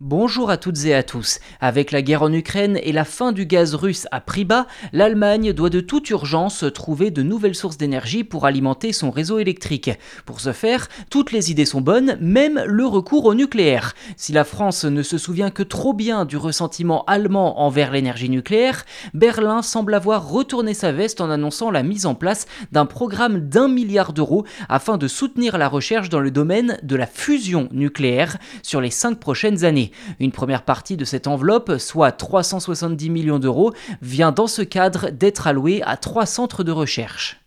Bonjour à toutes et à tous. Avec la guerre en Ukraine et la fin du gaz russe à prix bas, l'Allemagne doit de toute urgence trouver de nouvelles sources d'énergie pour alimenter son réseau électrique. Pour ce faire, toutes les idées sont bonnes, même le recours au nucléaire. Si la France ne se souvient que trop bien du ressentiment allemand envers l'énergie nucléaire, Berlin semble avoir retourné sa veste en annonçant la mise en place d'un programme d'un milliard d'euros afin de soutenir la recherche dans le domaine de la fusion nucléaire sur les cinq prochaines années. Une première partie de cette enveloppe, soit 370 millions d'euros, vient dans ce cadre d'être allouée à trois centres de recherche.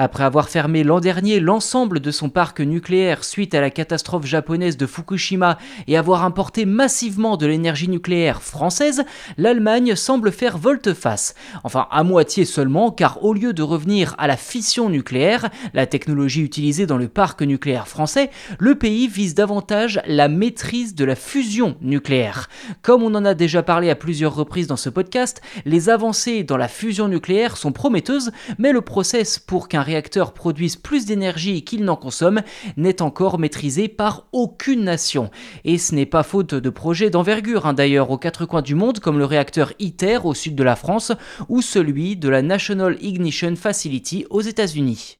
Après avoir fermé l'an dernier l'ensemble de son parc nucléaire suite à la catastrophe japonaise de Fukushima et avoir importé massivement de l'énergie nucléaire française, l'Allemagne semble faire volte-face. Enfin, à moitié seulement, car au lieu de revenir à la fission nucléaire, la technologie utilisée dans le parc nucléaire français, le pays vise davantage la maîtrise de la fusion nucléaire. Comme on en a déjà parlé à plusieurs reprises dans ce podcast, les avancées dans la fusion nucléaire sont prometteuses, mais le process pour qu'un réacteurs produisent plus d'énergie qu'ils n'en consomment n'est encore maîtrisé par aucune nation. Et ce n'est pas faute de projets d'envergure hein, d'ailleurs aux quatre coins du monde comme le réacteur ITER au sud de la France ou celui de la National Ignition Facility aux États-Unis.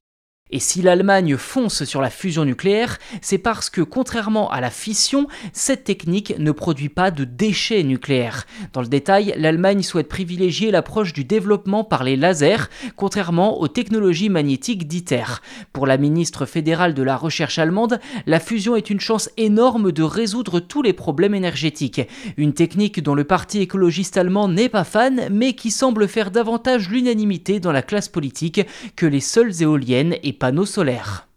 Et si l'Allemagne fonce sur la fusion nucléaire, c'est parce que contrairement à la fission, cette technique ne produit pas de déchets nucléaires. Dans le détail, l'Allemagne souhaite privilégier l'approche du développement par les lasers, contrairement aux technologies magnétiques d'ITER. Pour la ministre fédérale de la recherche allemande, la fusion est une chance énorme de résoudre tous les problèmes énergétiques. Une technique dont le parti écologiste allemand n'est pas fan, mais qui semble faire davantage l'unanimité dans la classe politique que les seules éoliennes et panneaux solaires.